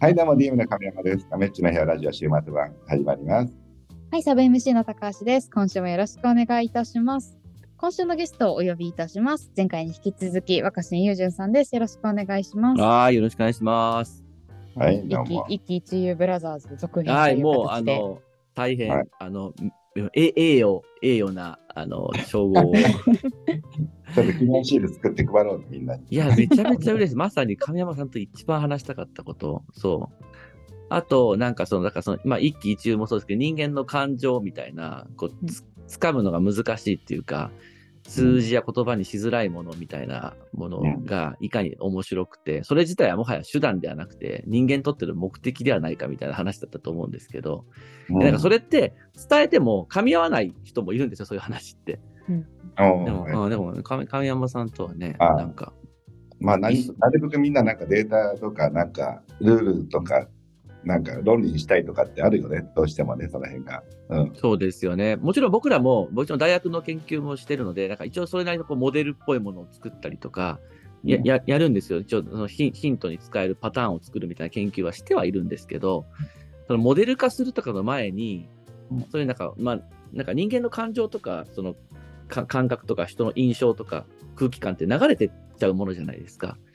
はい、どうも DM の亀山です。亀っちの部屋ラジオ週末版始まります。はい、サブ MC の高橋です。今週もよろしくお願いいたします。今週のゲストをお呼びいたします。前回に引き続き、若新雄純さんです。よろしくお願いします。はい、よろしくお願いします。はい、どうも。一喜一憂ブラザーズ続編はい、もう、あ。の、大変、はいあの、え、栄誉、栄誉な、あの、称号を。ちょっと記念シール作って配ろう、みんなに。いや、めちゃめちゃ嬉しい。まさに亀山さんと一番話したかったこと。そう。あと、なんかその、だからその、まあ、一喜一憂もそうですけど、人間の感情みたいな、こう、つ掴むのが難しいっていうか、数字や言葉にしづらいものみたいなものがいかに面白くて、それ自体はもはや手段ではなくて、人間にとっての目的ではないかみたいな話だったと思うんですけど、うんでなんかそれって伝えても噛み合わない人もいるんですよ、そういう話って。おでも、ーうんでも亀亀山さんとはね、あなんか、まあなる、なるべくみんななんかデータとか、なんかルールとか、なんか論理にしたいとかってあるよね、どうしてもね、その辺が。うん。そうですよね。もちろん僕らも、もちろん大学の研究もしてるので、なんか一応それなりのこうモデルっぽいものを作ったりとか、やうん。ややるんですよ。一応そのヒンヒントに使えるパターンを作るみたいな研究はしてはいるんですけど、そのモデル化するとかの前にうん、そういうなんか、まあ、なんか人間の感情とか、そのか感覚とか人の印象とか空気感って流れてっちゃうものじゃないですか。うん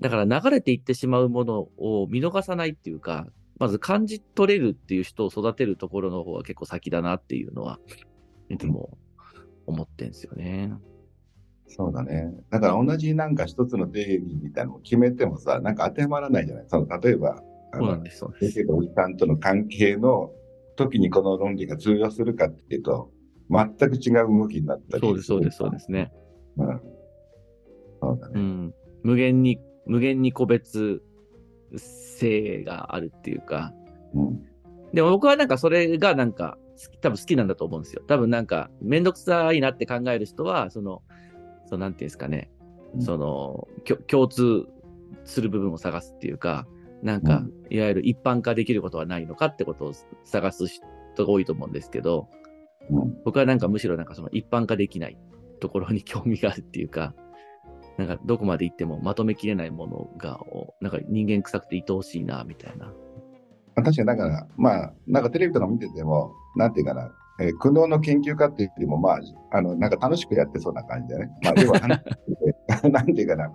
だから流れていってしまうものを見逃さないっていうか、まず感じ取れるっていう人を育てるところの方が結構先だなっていうのは、いつも思ってんですよね。そうだね。だから同じなんか一つの定義みたいなのを決めてもさ、なんか当てはまらないじゃない。その例えば、あのそうなんです。先生とおじさんとの関係の時にこの論理が通用するかっていうと、全く違う動きになったりそうです、そうです、そうですね。うん。そうだね。うん。無限に、無限に個別性があるっていうか、うん。でも僕はなんかそれがなんか多分好きなんだと思うんですよ。多分なんかめんどくさいなって考える人は、その、そのなんていうんですかね、うんその、共通する部分を探すっていうか、なんか、いわゆる一般化できることはないのかってことを探す人が多いと思うんですけど、うん。僕はなんかむしろなんかその一般化できないところに興味があるっていうか、なんかどこまで行ってもまとめきれないものが、おなんか人間臭くて愛おしいな、みたいな。まあ確かにだから、まあ、なんかテレビとか見てても、なんていうかな、えー苦悩の研究家っていうよりも、まあ、あの、なんか楽しくやってそうな感じでね。まあ、要は、なんていうかな、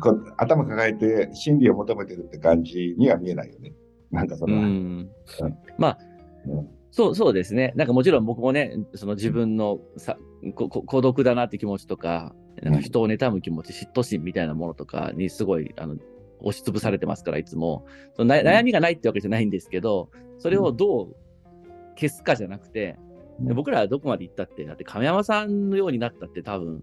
こう頭抱えて真理を求めてるって感じには見えないよね。なんかそうの、ん。まあ、うんそう、そうですね。なんかもちろん僕もね、その自分のさここ孤独だなって気持ちとか、なんか人を妬む気持ち、嫉妬心みたいなものとかにすごい、あの、押しつぶされてますから、いつも。そのな悩みがないってわけじゃないんですけど、それをどう消すかじゃなくて、うん僕らはどこまで行ったって、だって亀山さんのようになったって多分、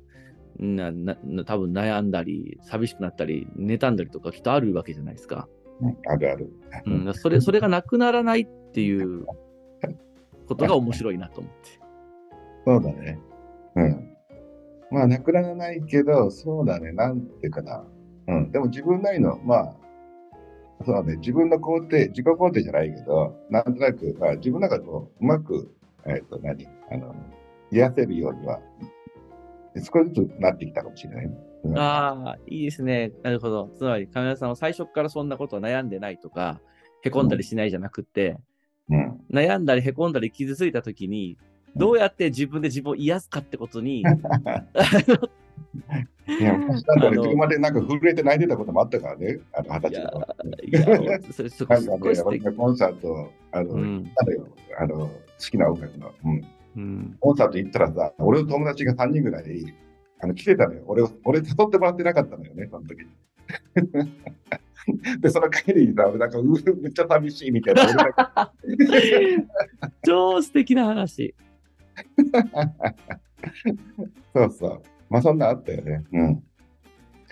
なな多分悩んだり、寂しくなったり、妬んだりとかきっとあるわけじゃないですか。うんあるある。うん、それ、それがなくならないっていうことが面白いなと思って。そうだね。うん。まあ、なくならないけど、そうだね、なんていうかな。うん。でも自分なりの、まあ、そうだね、自分の肯定、自己肯定じゃないけど、なんとなく、まあ、自分の中でこううまく、えっ、と、何？あの、癒せるようには、少しずつなってきたかもしれないね。うんああ、いいですね。なるほど。つまり、亀山さんは最初からそんなことは悩んでないとか、へこんだりしないじゃなくて、うん。悩んだりへこんだり傷ついたときに、どうやって自分で自分を癒すかってことに、いや、昔だって俺、あのそこまでなんか震えて泣いてたこともあったからね、あの、二十歳の頃。いや、いんかね、すごいコンサート、あの、うん。あの、好きな音楽の。うん。うん、コンサート行ったらさ、俺の友達が3人ぐらいあの来てたのよ。俺を、俺誘ってもらってなかったのよね、その時に。で、その帰りにさ、俺なんか、うめっちゃ寂しいみたいな。超素敵な話。そうそう。まあ、そんなんあったよね。うん。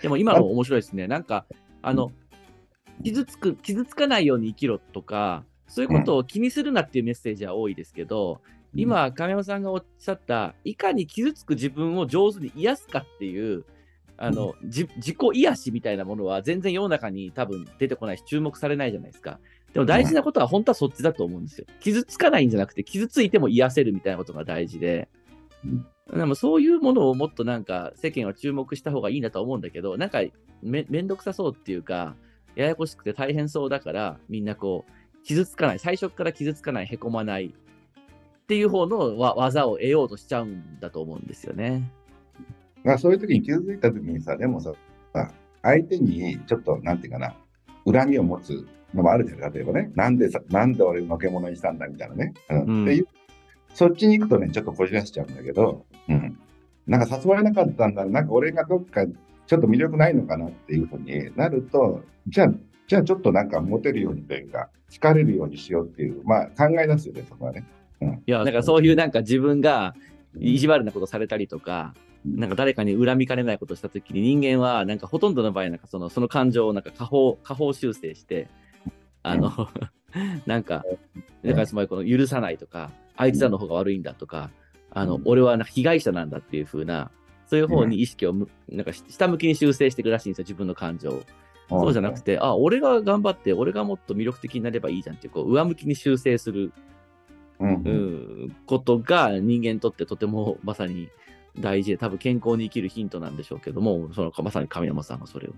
でも今の面白いですね。なんか、あの、傷つく、傷つかないように生きろとか、そういうことを気にするなっていうメッセージは多いですけど、今、亀山さんがおっしゃった、いかに傷つく自分を上手に癒すかっていう、あの、じ自己癒しみたいなものは全然世の中に多分出てこないし注目されないじゃないですか。でも大事なことは本当はそっちだと思うんですよ。傷つかないんじゃなくて、傷ついても癒せるみたいなことが大事で。でもそういうものをもっとなんか世間は注目した方がいいなとは思うんだけど、なんかめめんどくさそうっていうか、ややこしくて大変そうだから、みんなこう、傷つかない、最初から傷つかない、へこまないっていう方のわ技を得ようとしちゃうんだと思うんですよね。だからそういう時に傷ついた時にさ、でもさ、さ相手にちょっと、なんていうかな、恨みを持つのもあるじゃん。例えばね、なんでさ、なんで俺のけ者にしたんだみたいなね。うんうんっていう、そっちに行くとね、ちょっとこじらしちゃうんだけど、うん。なんか誘われなかったんだ、なんか俺がどっかちょっと魅力ないのかなっていうふうになると、じゃあ、じゃあちょっとなんかモテるようにというか、好かれるようにしようっていう、まあ考え出すよね、そこはね。いや、なんかそういうなんか自分が意地悪なことされたりとか、なんか誰かに恨みかねないことしたときに人間はなんかほとんどの場合なんかそのその感情をなんか下方下方修正してあの、なんかだからつまりこの許さないとかあいつらの方が悪いんだとかあのうん。俺はなんか被害者なんだっていう風なそういう方に意識をむなんか下向きに修正していくらしいんですよ自分の感情を。そうじゃなくて、あ、俺が頑張って、俺がもっと魅力的になればいいじゃんっていう、こう、上向きに修正するうんことが人間にとってとてもまさに大事で、多分健康に生きるヒントなんでしょうけども、そのまさに神山さんがそれを。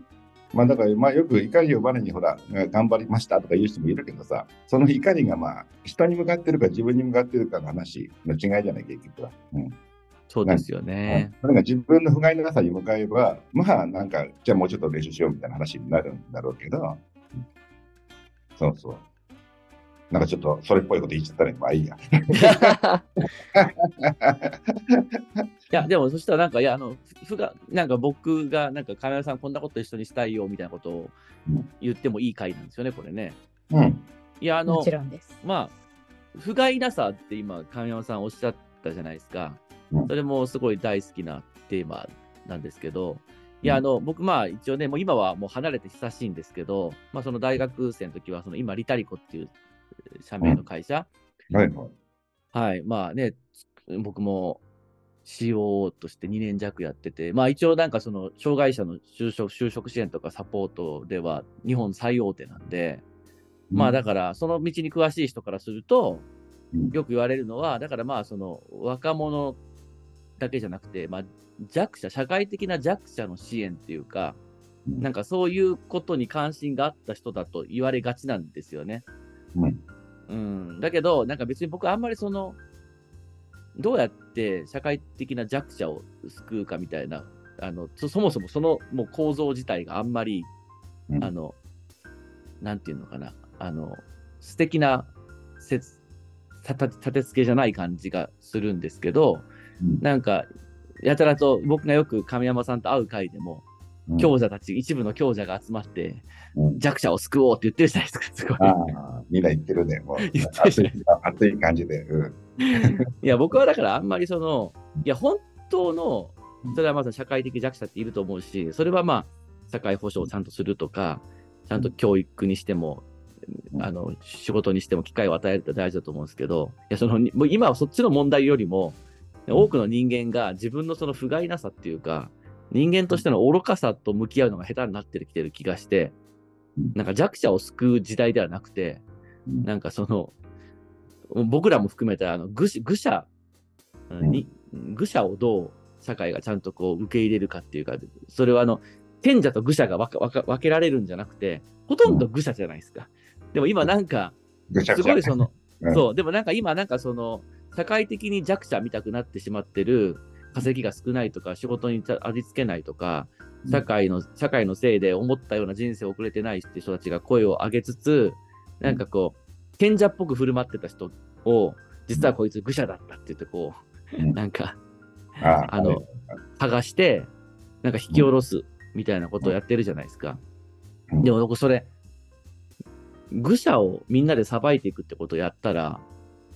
まあだから、まあよく怒りをバネにほら、頑張りましたとか言う人もいるけどさ、その怒りがまあ、人に向かってるか自分に向かってるかの話の違いじゃない、結局は。うん。そうですよね。それが自分の不甲斐なさに向かえば、まあなんか、じゃあもうちょっと練習しようみたいな話になるんだろうけど、うんそうそう。なんかちょっとそれっぽいこと言っちゃったら、まあいいや。いや、でもそしたらなんか、いや、あの、ふが、なんか僕が、なんか神山さんこんなこと一緒にしたいよみたいなことをうん言ってもいい回なんですよね、これね。うん。いや、あのもち、ろんです。まあ、不甲斐なさって今、神山さんおっしゃったじゃないですかう。んそれもすごい大好きなテーマなんですけど、いや、うんあの、僕、まあ、一応ね、もう今はもう離れて久しいんですけど、まあ、その大学生の時は、その今、リタリコっていうえー社名の会社、はい。はい。はい、まあね、僕も COO として2年弱やってて、まあ一応なんかその障害者の就職就職支援とかサポートでは日本最大手なんで、まあだからその道に詳しい人からすると、うん。よく言われるのは、だからまあその若者だけじゃなくて、まあ弱者、社会的な弱者の支援っていうか、うん。なんかそういうことに関心があった人だと言われがちなんですよね。うん。うん、だけど、なんか別に僕あんまりその、どうやって社会的な弱者を救うかみたいな、あのそそもそもそのもう構造自体があんまり、うん。あの、なんていうのかな、あの、素敵な説たた立て付けじゃない感じがするんですけど、うん。なんか、やたらと僕がよく亀山さんと会う会でも、うん強者たち、一部の強者が集まって、うん。弱者を救おうって言ってるじゃないですか、すごい。ああ、みんな言ってるね。もう。言ってる。熱い熱い感じで。うん。いや、僕はだからあんまりその、いや、本当の、それはまず社会的弱者っていると思うし、それはまあ、社会保障をちゃんとするとか、ちゃんと教育にしても、うん。あの、仕事にしても機会を与えるって大事だと思うんですけど、いや、その、もう今はそっちの問題よりも、多くの人間が自分のその不甲斐なさっていうか、人間としての愚かさと向き合うのが下手になってきてる気がしてうん、なんか弱者を救う時代ではなくて、うん。なんかその、僕らも含めたあの愚し愚者に、愚者をどう社会がちゃんとこう受け入れるかっていうか、それはあの、賢者と愚者が分か分けられるんじゃなくて、ほとんど愚者じゃないですか。でも今なんか、すごいその、うん。そう、でもなんか今なんかその、社会的に弱者見たくなってしまってる、稼ぎが少ないとか、仕事に味付けないとか、社会の、社会のせいで思ったような人生を送れてないって人たちが声を上げつつ、なんかこう、賢者っぽく振る舞ってた人を、実はこいつ愚者だったって言ってこう、うん。なんか、ああの、剥がして、なんか引き下ろすみたいなことをやってるじゃないですか。うん。でも僕それ、愚者をみんなでさばいていくってことをやったら、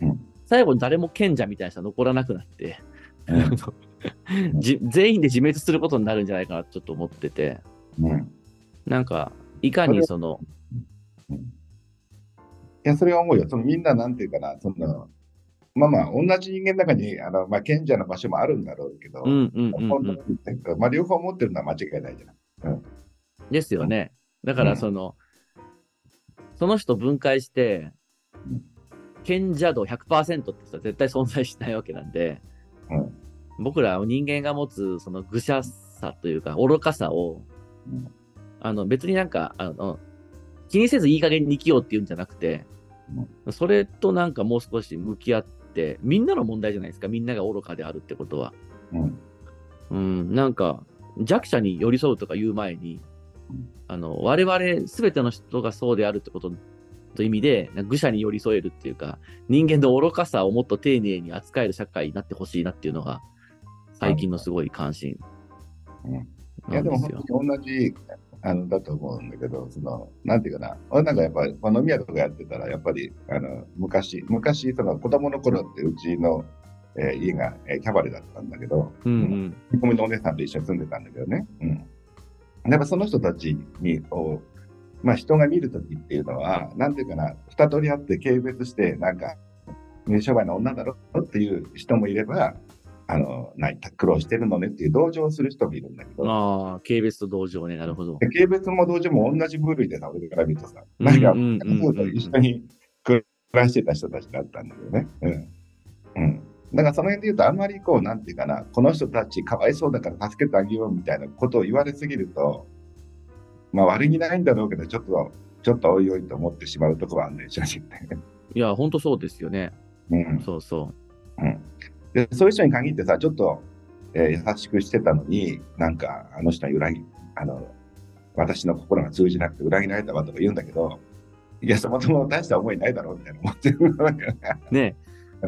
うん。最後に誰も賢者みたいな人は残らなくなって、うん じ全員で自滅することになるんじゃないかなとちょっと思ってて、うんなんか、いかにその、いや、それは思うよ。そのみんな、なんていうかな、その、まあまあ、同じ人間の中に、あの、まあ、賢者の場所もあるんだろうけど、まあ、両方持ってるのは間違いないじゃない。ですよね。だかうん。らその、その人分解してうん、賢者度100%って人は絶対存在しないわけなんで、うん僕らは人間が持つその愚者さというか愚かさを、うん。あの別になんかあの気にせずいい加減に生きようっていうんじゃなくて、それとなんかもう少し向き合って、みんなの問題じゃないですか、みんなが愚かであるってことは。うん。うん、なんか、弱者に寄り添うとか言う前にうん、あの、我々すべての人がそうであるってことという意味で、愚者に寄り添えるっていうか、人間の愚かさをもっと丁寧に扱える社会になってほしいなっていうのが、最近のすごい関心うんいや、でも本。当に同じ、あの、だと思うんだけど、その、なんていうかな、俺なんかやっぱり、飲み屋とかやってたら、やっぱり、あの、昔、昔、その、子供の頃ってうちの、えー家が、えーキャバレーだったんだけど、うんうん。見込みのお姉さんと一緒に住んでたんだけどね。うん。やっぱその人たちに、こう、まあ人が見るときっていうのは、なんていうかな、二通りあって軽蔑して、なんか、水商売の女だろっていう人もいれば、あの、ない、苦労してるのねっていう同情をする人もいるんだけど、ああ、軽蔑と同情ね、なるほど。で軽蔑も同情も同じ部類でさ、俺から見るとさ、なんか、一緒に暮らしてた人たちだったんだけどね。うん。うん。だからその辺で言うと、あんまりこう、なんていうかな、この人たちかわいそうだから助けてあげようみたいなことを言われすぎると、まあ悪気ないんだろうけど、ちょっと、ちょっとおいおいと思ってしまうところはあるね、正直ね。いや、ほんとそうですよね。うん。そうそうん。で、そういう人に限ってさ、ちょっと、えー優しくしてたのに、なんか、あの人は裏切、あの、私の心が通じなくて裏切られたわとか言うんだけど、いや、そもそも大した思いないだろうみたいな思ってるんだよね。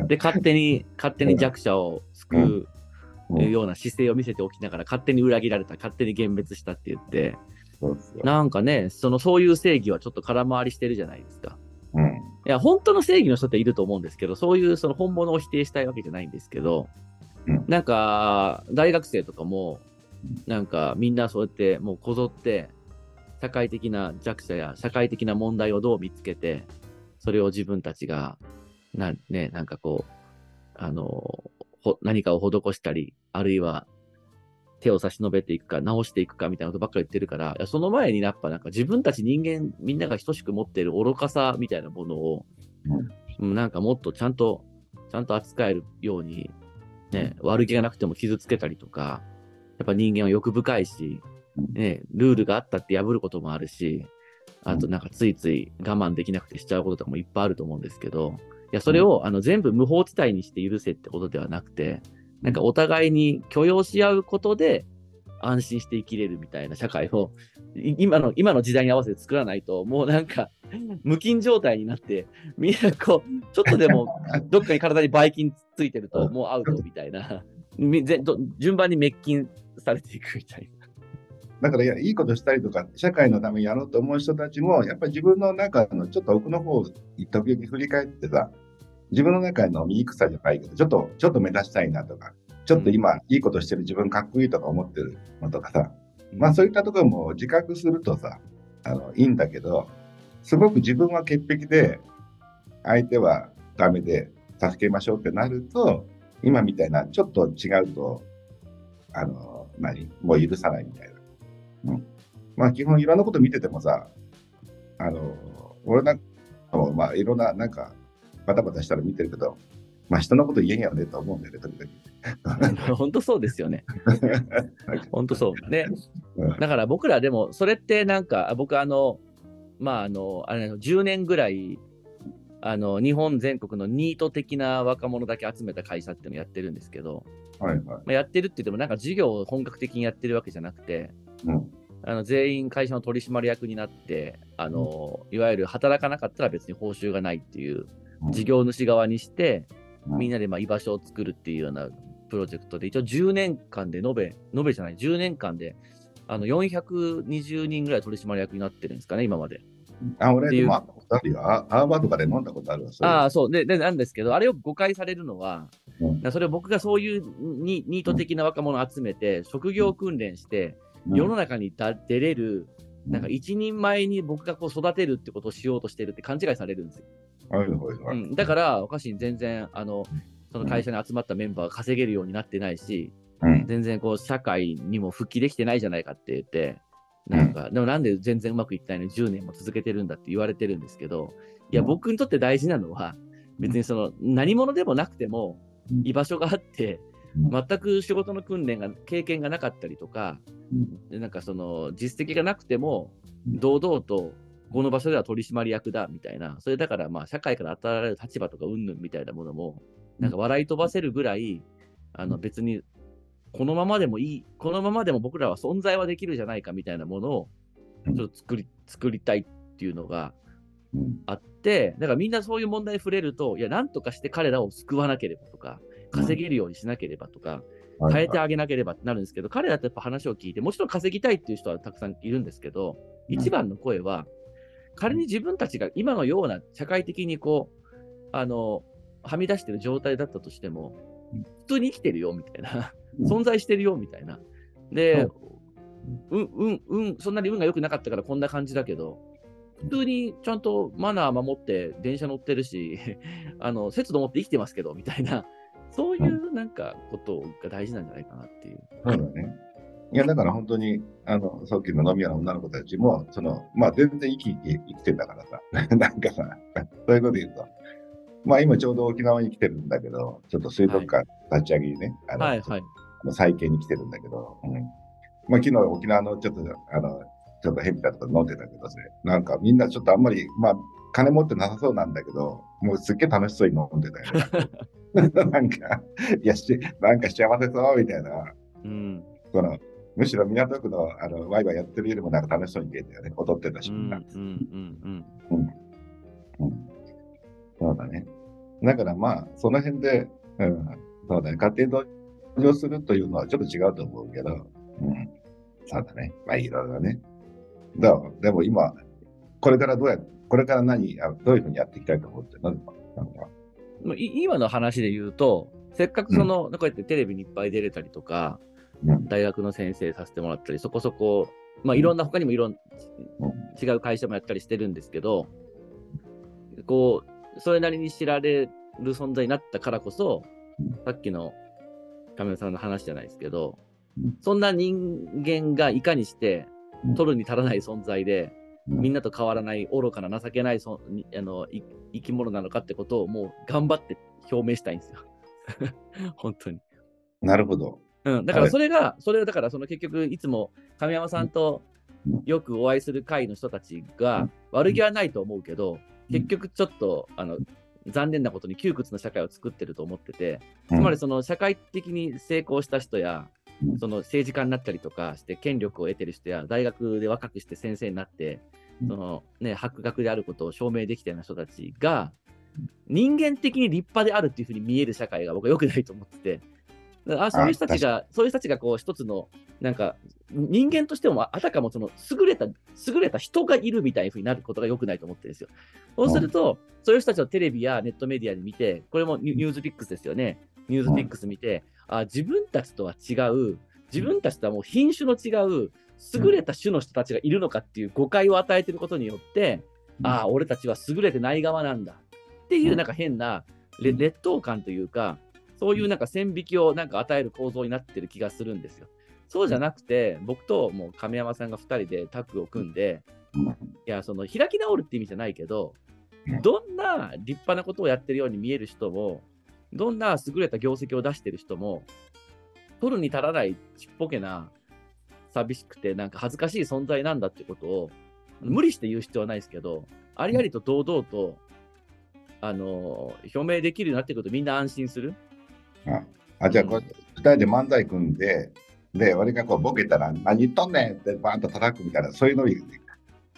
で、勝手に、勝手に弱者を救ううんような姿勢を見せておきながら、勝手に裏切られた、勝手に幻滅したって言って。なんかね、その、そういう正義はちょっと空回りしてるじゃないですか。うん。いや、本当の正義の人っていると思うんですけど、そういうその本物を否定したいわけじゃないんですけど、うん。なんか、大学生とかも、なんかみんなそうやってもうこぞって、社会的な弱者や社会的な問題をどう見つけて、それを自分たちが、な、ね、なんかこう、あの、ほ何かを施したり、あるいは手を差し伸べていくか、直していくかみたいなことばっかり言ってるから、その前にやっぱなんか自分たち人間、みんなが等しく持っている愚かさみたいなものを、うん、なんかもっとちゃんと、ちゃんと扱えるように、ね、悪気がなくても傷つけたりとか、やっぱ人間は欲深いし、ね、ルールがあったって破ることもあるし、あとなんかついつい我慢できなくてしちゃうこととかもいっぱいあると思うんですけど、いや、それをあの全部無法地帯にして許せってことではなくて、なんかお互いに許容し合うことで安心して生きれるみたいな社会を、い今の、今の時代に合わせて作らないと、もうなんか、無菌状態になって、みんなこう、ちょっとでもどっかに体にばい菌ついてるともうアウトみたいな、順番に滅菌されていくみたいな。だからいいことしたりとか、社会のためにやろうと思う人たちも、やっぱり自分の中のちょっと奥の方を時々振り返ってさ、自分の中の醜さじゃないけど、ちょっと、ちょっと目指したいなとか、ちょっと今、いいことしてる自分かっこいいとか思ってるのとかさ、まあそういったところも自覚するとさ、あの、いいんだけど、すごく自分は潔癖で、相手はダメで助けましょうってなると、今みたいな、ちょっと違うと、あの、何？もう許さないみたいな。うん。まあ基本いろんなこと見ててもさ、あの、俺なんかも、まあいろんな、なんか、バタバタしたら見てるけど、まあ人のこと言えんやろねと思うんだよね、時々。本当そうですよね。本当そう。ね。うんだから僕らでも、それってなんか、僕あの、まああの、あれ10年ぐらい、あの、日本全国のニート的な若者だけ集めた会社っていうのをやってるんですけど、はいはい。まあ、やってるって言ってもなんか事業を本格的にやってるわけじゃなくて、うん。あの全員会社の取締役になって、あの、いわゆる働かなかったら別に報酬がないっていう事業主側にして、みんな、なでまあ居場所を作るっていうようなプロジェクトで、一応10年間で延べ、延べじゃない、10年間で、あの420人ぐらい取締役になってるんですかね、今まで。あ、俺、でも、あアーバーとかで飲んだことあるわ。ああ、そう。で、で、なんですけど、あれを誤解されるのは、うんそれを僕がそういうニニート的な若者を集めて、職業訓練して、うん世の中にだ出れる、なんかう一人前に僕がこう育てるってことをしようとしてるって勘違いされるんですよ。はいはいはい。うん、だから、おかしい全然、あの、その会社に集まったメンバーが稼げるようになってないし、うん、全然こう、社会にも復帰できてないじゃないかって言って、なんか、でもなんで全然うまくいってないのに10年も続けてるんだって言われてるんですけど、いや、うん。僕にとって大事なのは、別にその、何者でもなくてもうん、居場所があって、うん。全く仕事の訓練が、経験がなかったりとか、なんかその、実績がなくても、うん堂々と、この場所では取締役だみたいな、それだからまあ社会から与えられる立場とか云々みたいなものも、なんか笑い飛ばせるぐらい、あの別にこのままでもいい、このままでも僕らは存在はできるじゃないかみたいなものをちょっと作り作りたいっていうのがうん。あって、だからみんなそういう問題に触れると、いや、なんとかして彼らを救わなければとか、稼げるようにしなければとか、変えてあげなければってなるんですけど、彼らってやっぱ話を聞いて、もちろん稼ぎたいっていう人はたくさんいるんですけど、うん一番の声は、仮に自分たちが今のような社会的にこう、あの、はみ出してる状態だったとしてもうん、普通に生きてるよみたいな、うん存在してるよみたいな。で、うん、うん、うん、そんなに運が良くなかったからこんな感じだけど、普通にちゃんとマナー守って電車乗ってるし、あの、節度持って生きてますけど、みたいな、そういうなんかことが大事なんじゃないかなっていう。そうだね。いや、だから本当に、あの、さっきの飲み屋の女の子たちも、その、まあ、全然生き生き生きてんだからさ、なんかさ、そういうこと言うと、まあ、今ちょうど沖縄に来てるんだけど、ちょっと水族館立ち上げにね、あの、はいはい。あの再建に来てるんだけど、うん。まあ、昨日沖縄のちょっと、あの、ちょっとヘビだとか飲んでたけど、それ、なんかみんなちょっとあんまり、まあ、金持ってなさそうなんだけど、もうすっげえ楽しそうに飲んでたよね。なんか、いや、し、なんか幸せそうみたいな、うん。その、むしろ港区の、あの、ワイワイやってるよりもなんか楽しそうに見えたよね。踊ってたし、うん。うん。うん。うん。そうだね。だからまあ、その辺で、うん、そうだね。勝手に同情するというのはちょっと違うと思うけど、うん。そうだね。まあ、いろいろね。だでも今、これからどうや、これから何、あどういうふうにやっていきたいと思って、なん。か、なん。か、もうい今の話で言うと、せっかくその、こうやってテレビにいっぱい出れたりとか、うん大学の先生させてもらったり、そこそこ、まあ、いろんな、他にもいろん、違う会社もやったりしてるんですけど、こう、それなりに知られる存在になったからこそうん、さっきの亀山さんの話じゃないですけどうん、そんな人間がいかにしてうん、取るに足らない存在で、うんみんなと変わらない愚かな情けないそにあのい生き物なのかってことをもう頑張って表明したいんですよ。本当に。なるほど。うん、だからそれが、それをだからその結局いつも亀山さんとうん。よくお会いする会の人たちうがん。悪気はないと思うけど、うん。結局ちょっとあの残念なことに窮屈な社会を作ってると思ってて、うん。つまりその社会的に成功した人や、うん。その政治家になったりとかして権力を得てる人や大学で若くして先生になって、うん。そのね、博学であることを証明できたような人たちが人間的に立派であるっていうふうに見える社会が僕は良くないと思ってて。あそういう人たちが、そういう人たちがこう一つの、なんか、人間としても、あたかもその優れた、優れた人がいるみたいなふうになることが良くないと思ってるんですよ。そうすると、そういう人たちをテレビやネットメディアで見て、これもニュースピックスですよね。ニュースピックス見て、あ自分たちとは違う、自分たちとはもう品種の違う、優れた種の人たちがいるのかっていう誤解を与えていることによって、ああ、俺たちは優れてない側なんだっていうなんか変なれ劣等感というか、そういうなんか線引きをなんか与える構造になってる気がするんですよ。そうじゃなくて、僕ともう亀山さんが2人でタッグを組んで、うん。いや、その開き直るって意味じゃないけどうん、どんな立派なことをやってるように見える人も、どんな優れた業績を出してる人も、取るに足らないちっぽけな、寂しくてなんか恥ずかしい存在なんだってことを、無理して言う必要はないですけど、ありありと堂々と、あの表明できるようになってくるとみんな安心する。あ、じゃあ、これ、二人で漫才組んで、で、俺がこうボケたら、何言っとんねんってバーンと叩くみたいな、そういうのを言う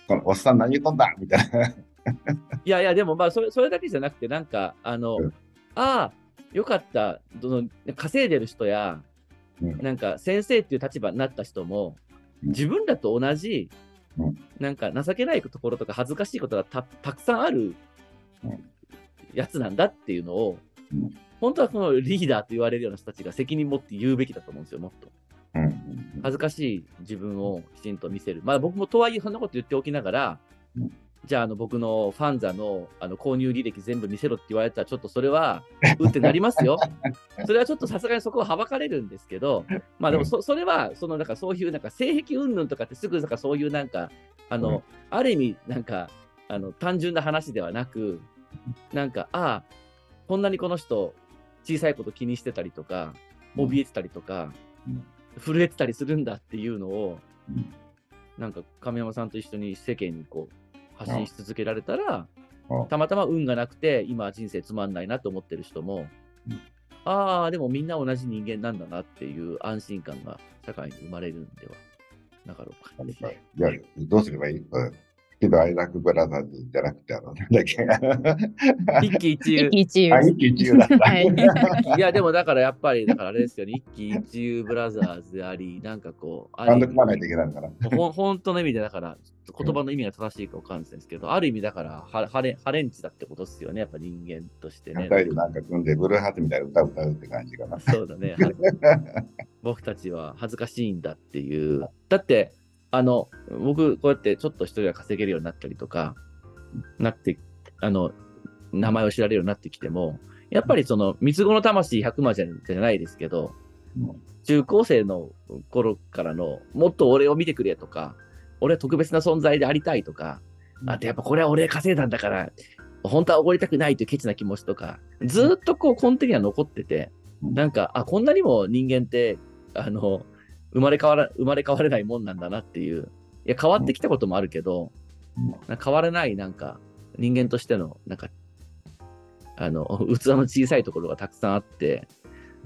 このおっさん何言っとんだ？みたいな。いやいや、でもまあそれ、それだけじゃなくて、なんか、あの、うん。ああ、よかった、その稼いでる人や、うん。なんか先生っていう立場になった人も、うん。自分らと同じ、うん。なんか情けないところとか恥ずかしいことがたたくさんあるうん。やつなんだっていうのを、うん本当はそのリーダーと言われるような人たちが責任持って言うべきだと思うんですよ、もっと。恥ずかしい自分をきちんと見せる。まあ僕もとはいえそんなこと言っておきながら、うんじゃああの僕のファンザのあの購入履歴全部見せろって言われたらちょっとそれはうってなりますよ。それはちょっとさすがにそこははばかれるんですけど、まあでもそそれはそのなんかそういうなんか性癖云々とかってすぐなんかそういうなんかあの、うんある意味なんかあの単純な話ではなく、なんかああこんなにこの人小さいこと気にしてたりとか、怯えてたりとか、うん。震えてたりするんだっていうのを、うん。なんか亀山さんと一緒に世間にこう発信し続けられたらうん、たまたま運がなくて、今人生つまんないなと思ってる人もうん、ああ、でもみんな同じ人間なんだなっていう安心感が社会に生まれるんではなかろうか。いや、どうすればいい？うんけど、アイラックブラザーズじゃなくて、あの、なんだっけ？一喜一憂一。喜一憂あ、。一喜一憂だった。はい いや、でもだからやっぱり、だからあれですよね、一喜一憂ブラザーズであり、なんかこう、あバンる意味ド組まないといけないのかな。ほん本当の意味で、だから、言葉の意味が正しいかわかんないですけど、ある意味だから、はハレハレンチだってことですよね、やっぱ人間としてね。二人でなんか組んで、ブルーハーツみたいな歌を歌うって感じかな。そうだね。は僕たちは恥ずかしいんだっていう。だって、あの、僕、こうやってちょっと一人が稼げるようになったりとか、なって、あの、名前を知られるようになってきても、やっぱりその、三つ子の魂100万じゃじゃないですけど、うん中高生の頃からの、もっと俺を見てくれとか、俺は特別な存在でありたいとか、あとやっぱこれは俺が稼いだんだから、本当はおごりたくないというケチな気持ちとか、ずーっとこう根底には残ってて、うん。なんか、あ、こんなにも人間って、あの、生まれ変わら、生まれ変われないもんなんだなっていう。いや、変わってきたこともあるけど、変われない、なんか、人間としての、なんか、あの、器の小さいところがたくさんあって、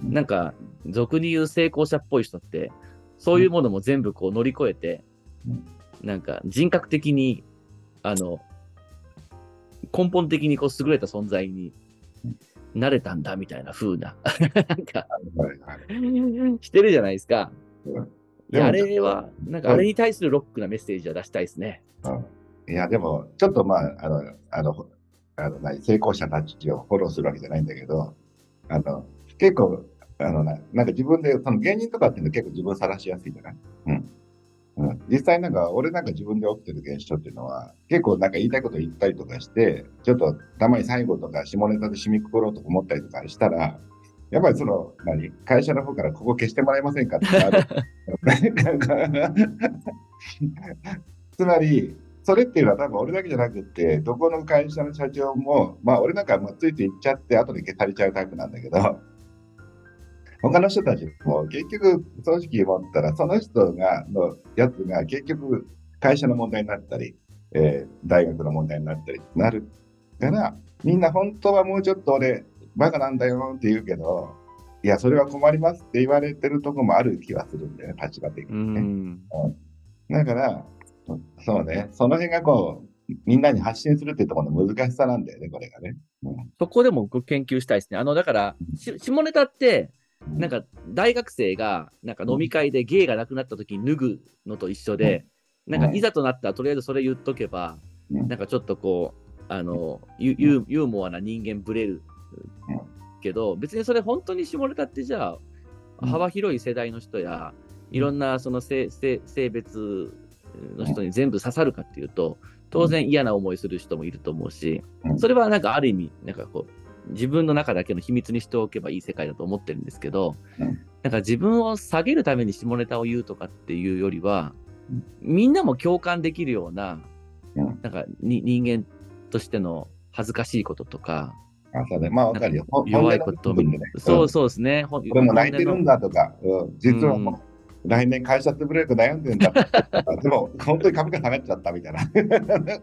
なんか、俗に言う成功者っぽい人って、そういうものも全部こう乗り越えてうん、なんか人格的に、あの、根本的にこう優れた存在になれたんだみたいな風な、なんか、してるじゃないですか。うんいやあでもれは、なんかあれに対するロックなメッセージは出したいですね。うんいや、でも、ちょっとまあ、あの、あの、あの何成功者たちをフォローするわけじゃないんだけど、あの、結構、あのな、なんか自分で、その芸人とかっていうのは結構自分晒しやすいじゃないうん。うん、実際なんか、俺なんか自分で起きてる現象っていうのは、結構なんか言いたいこと言ったりとかして、ちょっとたまに最後とか下ネタで締めくくろうとか思ったりとかしたら、やっぱりその、何？会社の方からここ消してもらえませんかってある つまり、それっていうのは多分俺だけじゃなくて、どこの会社の社長も、まあ俺なんかもうついていっちゃって、後で消されちゃうタイプなんだけど、他の人たちも結局組織持ったら、その人が、のやつが結局会社の問題になったり、えー大学の問題になったりなるから、みんな本当はもうちょっと俺、バカなんだよって言うけど、いや、それは困りますって言われてるとこもある気がするんだよね、立場的うにね。ん。だから、そうね、その辺がこう、みんなに発信するっていうところの難しさなんだよね、これがね。うんそこでも僕研究したいですね。あの、だから、し下ネタって、なんか大学生がなんか飲み会で芸がなくなった時に脱ぐのと一緒で、なんかいざとなったらとりあえずそれ言っとけば、うんなんかちょっとこう、あの、ユユーユーモアな人間ぶれるうんけど、別にそれ本当に下ネタってじゃあ、うん。幅広い世代の人や、いろんなその性性性別の人に全部刺さるかっていうと、当然嫌な思いする人もいると思うし、うん。それはなんかある意味、なんかこう、自分の中だけの秘密にしておけばいい世界だと思ってるんですけど、うん。なんか自分を下げるために下ネタを言うとかっていうよりは、うん。みんなも共感できるような、うん。なんかに人間としての恥ずかしいこととか、あそうね、まあわかるよ。ほ弱いことね。そうそうですね。ほん俺も泣いてるんだ。だとか、うん、実はもう、来年会社潰れるか悩んでるんだ でも本当に株価下がっちゃったみたいな。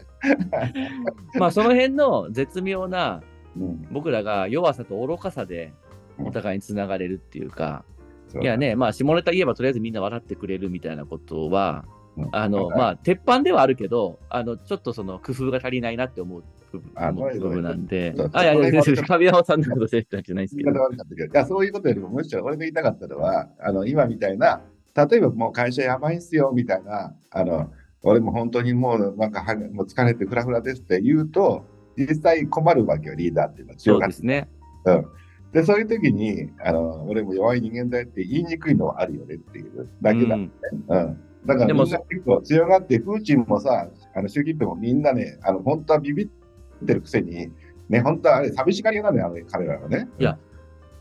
まあその辺の絶妙なうん。僕らが弱さと愚かさでお互いにつながれるっていうか、そういやね、まあ、下ネタ言えばとりあえずみんな笑ってくれるみたいなことは、うん。あの、まあ、鉄板ではあるけど、あの、ちょっとその工夫が足りないなって思う部分なんであ、いやいや、神山さんのことじゃないですけど言いや、そういうことよりも、むしろ俺が言いたかったのは、あの、今みたいな、例えばもう会社やばいっすよ、みたいな、あの、俺も本当にもう、なんかは、もう疲れてフラフラですって言うと、実際困るわけよ、リーダーっていうのはそう強が。ですね。うん。で、そういう時に、あの、俺も弱い人間だよって言いにくいのはあるよねっていうだけだ。ううん。んだからみんな結構強がって、プーチンもさ、あの習近平もみんなね、あの本当はビビってるくせに、ね、本当はあれ、寂しがり屋なのよ、あの彼らはね。いや、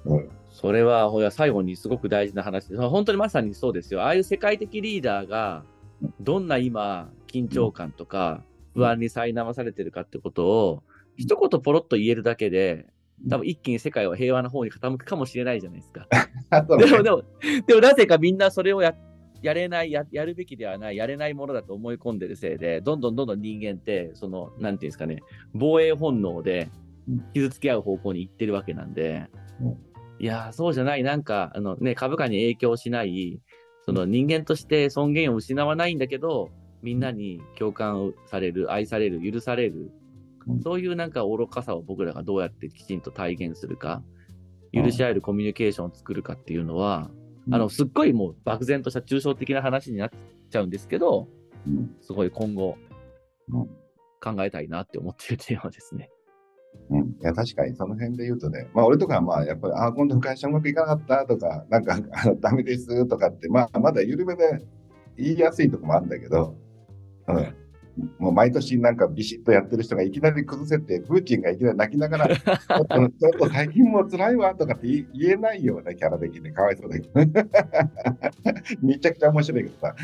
うん、それは、ほら、最後にすごく大事な話。で、本当にまさにそうですよ。ああいう世界的リーダーが、どんな今、緊張感とか、不安に苛まされてるかってことを、一言ポロッと言えるだけで、多分一気に世界は平和な方に傾くかもしれないじゃないですか。でも、でも、でもなぜかみんなそれをややれないや、やるべきではない、やれないものだと思い込んでるせいで、どんどんどんどん人間って、その、なんていうんですかね、防衛本能でうん傷つけ合う方向に行ってるわけなんで、うん。いやー、そうじゃない、なんか、あのね、株価に影響しない、その人間として尊厳を失わないんだけど、みんなに共感される、愛される、許されるうん、そういうなんか愚かさを僕らがどうやってきちんと体現するか、うん。許し合えるコミュニケーションを作るかっていうのは、うんあの、すっごいもう漠然とした抽象的な話になっちゃうんですけど、うん。すごい今後うん考えたいなって思ってるテーマですね。うん、いや確かにその辺で言うとね、まあ俺とかはまあやっぱり、あ今度会社うまくいかなかったとか、なんかあの ダメですとかって、まあまだ緩めで言いやすいとこもあるんだけど、うん、もう毎年なんかビシッとやってる人がいきなり崩せて、プーチンがいきなり泣きながら、ちょっとちょっと最近もう辛いわとかって言えないようなキャラ的でかわいそうだけど、めちゃくちゃ面白いけどさ。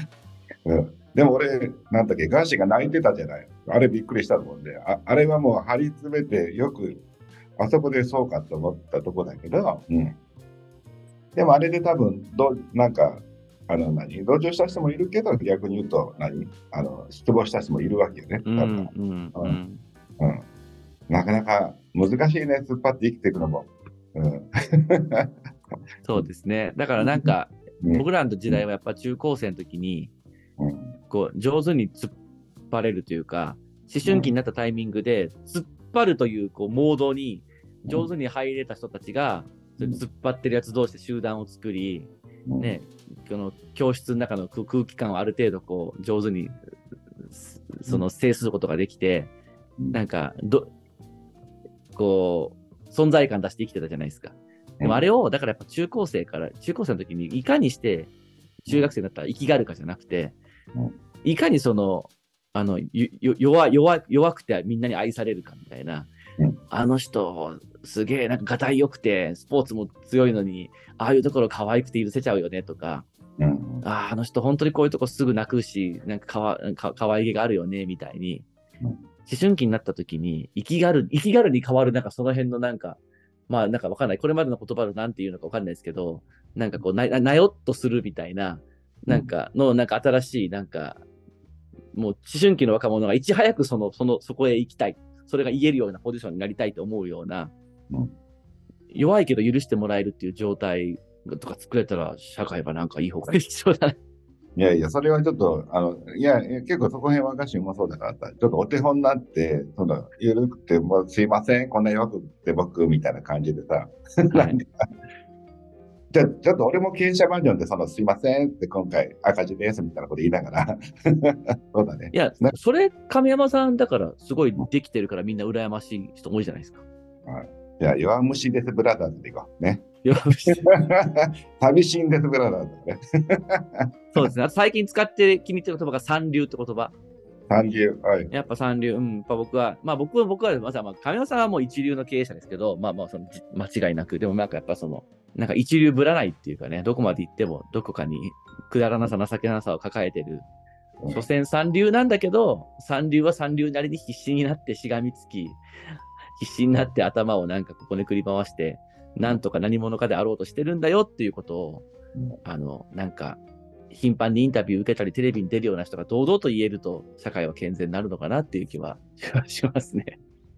うんでも俺、なんだっけ、ガーシーが泣いてたじゃない。あれびっくりしたもんで、ああれはもう張り詰めて、よく、あそこでそうかと思ったとこだけど、うん。でもあれで多分、どうなんか、あの何、同情した人もいるけど、逆に言うと何、あの失望した人もいるわけよね。うん、多うん分、うん。うん。なかなか難しいね、突っ張って生きていくのも。うん。そうですね。だからなんか、うん僕らの時代はやっぱ中高生の時に、うんこう、上手に突っ張れるというか、思春期になったタイミングで、突っ張るという、こう、モードに上手に入れた人たちが、突っ張ってるやつ同士で集団を作り、うんね、この教室の中の空空気感をある程度こう上手にすその制することができて、うん。なんかどこう存在感出して生きてたじゃないですか。でもあれをだからやっぱ中高生から中高生の時にいかにして中学生になったら生きがるかじゃなくて、うん。いかにそのあの弱弱弱くてみんなに愛されるかみたいな、うんあの人すげえなんかがたいよくてスポーツも強いのにああいうところ可愛くて許せちゃうよねとか。うん。あああの人本当にこういうとこすぐ泣くしなんかかわか可愛げがあるよねみたいに、うん。思春期になった時に生きがる生きがるに変わるなんかその辺のなんかまあなんかわかんない。これまでの言葉で何て言うのかわかんないですけどなんかこうなななよっとするみたいななんかのなんか新しいなんかもう思春期の若者がいち早くそのそのそこへ行きたいそれが言えるようなポジションになりたいと思うような、うん弱いけど許してもらえるっていう状態とか作れたら社会はなんかいい方がいいそうだね。いやいや、それはちょっと、あの、いや、結構そこ辺は歌詞うまそうだからさ、ちょっとお手本になって、その、ゆるくて、もうすいません、こんな弱くって僕、みたいな感じでさ、はい じゃあ、ちょっと俺も経営者バージョンで、その、すいませんって今回赤字ですみたいなこと言いながら、そうだねい。やね、それ亀山さんだからすごいできてるからみんな羨ましい人多いじゃないですか。じゃあ、弱虫ですブラザーズでいこう。ね。いや寂しいんですブラザーズね。そうですね。最近使って気に入ってる言葉が三流って言葉。三流。はい。やっぱ三流、うん、やっぱ僕は、まあ僕は、僕は、まずは、まあ、亀山さんはもう一流の経営者ですけど、まあまあ、その、じ間違いなく、でもなんかやっぱその、なんか一流ぶらないっていうかね、どこまで行っても、どこかにくだらなさ、情けなさを抱えてる。うん所詮三流なんだけど、三流は三流なりに必死になってしがみつき、必死になって頭をなんかここに繰り回して、なんとか何者かであろうとしてるんだよっていうことを、うんあの、なんか、頻繁にインタビュー受けたり、テレビに出るような人が堂々と言えると、社会は健全になるのかなっていう気はしますね。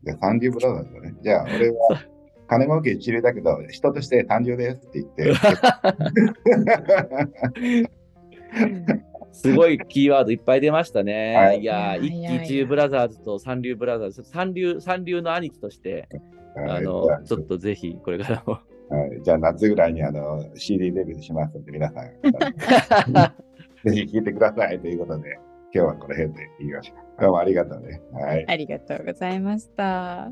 じゃあ、三流ブラザーズだね。じゃあ、俺は、金儲け一流だけど、人として単純ですって言って。すごいキーワードいっぱい出ましたね。はいい、や一期一流ブラザーズと三流ブラザーズ、三流、三流の兄貴として、あの、ちょっとぜひ、これからも。はい、じゃあ夏ぐらいにあの CD デビューしますので皆さん ぜひ聴いてくださいということで今日はこの辺でいきましょう。どうもありがとうね。はい。ありがとうございました。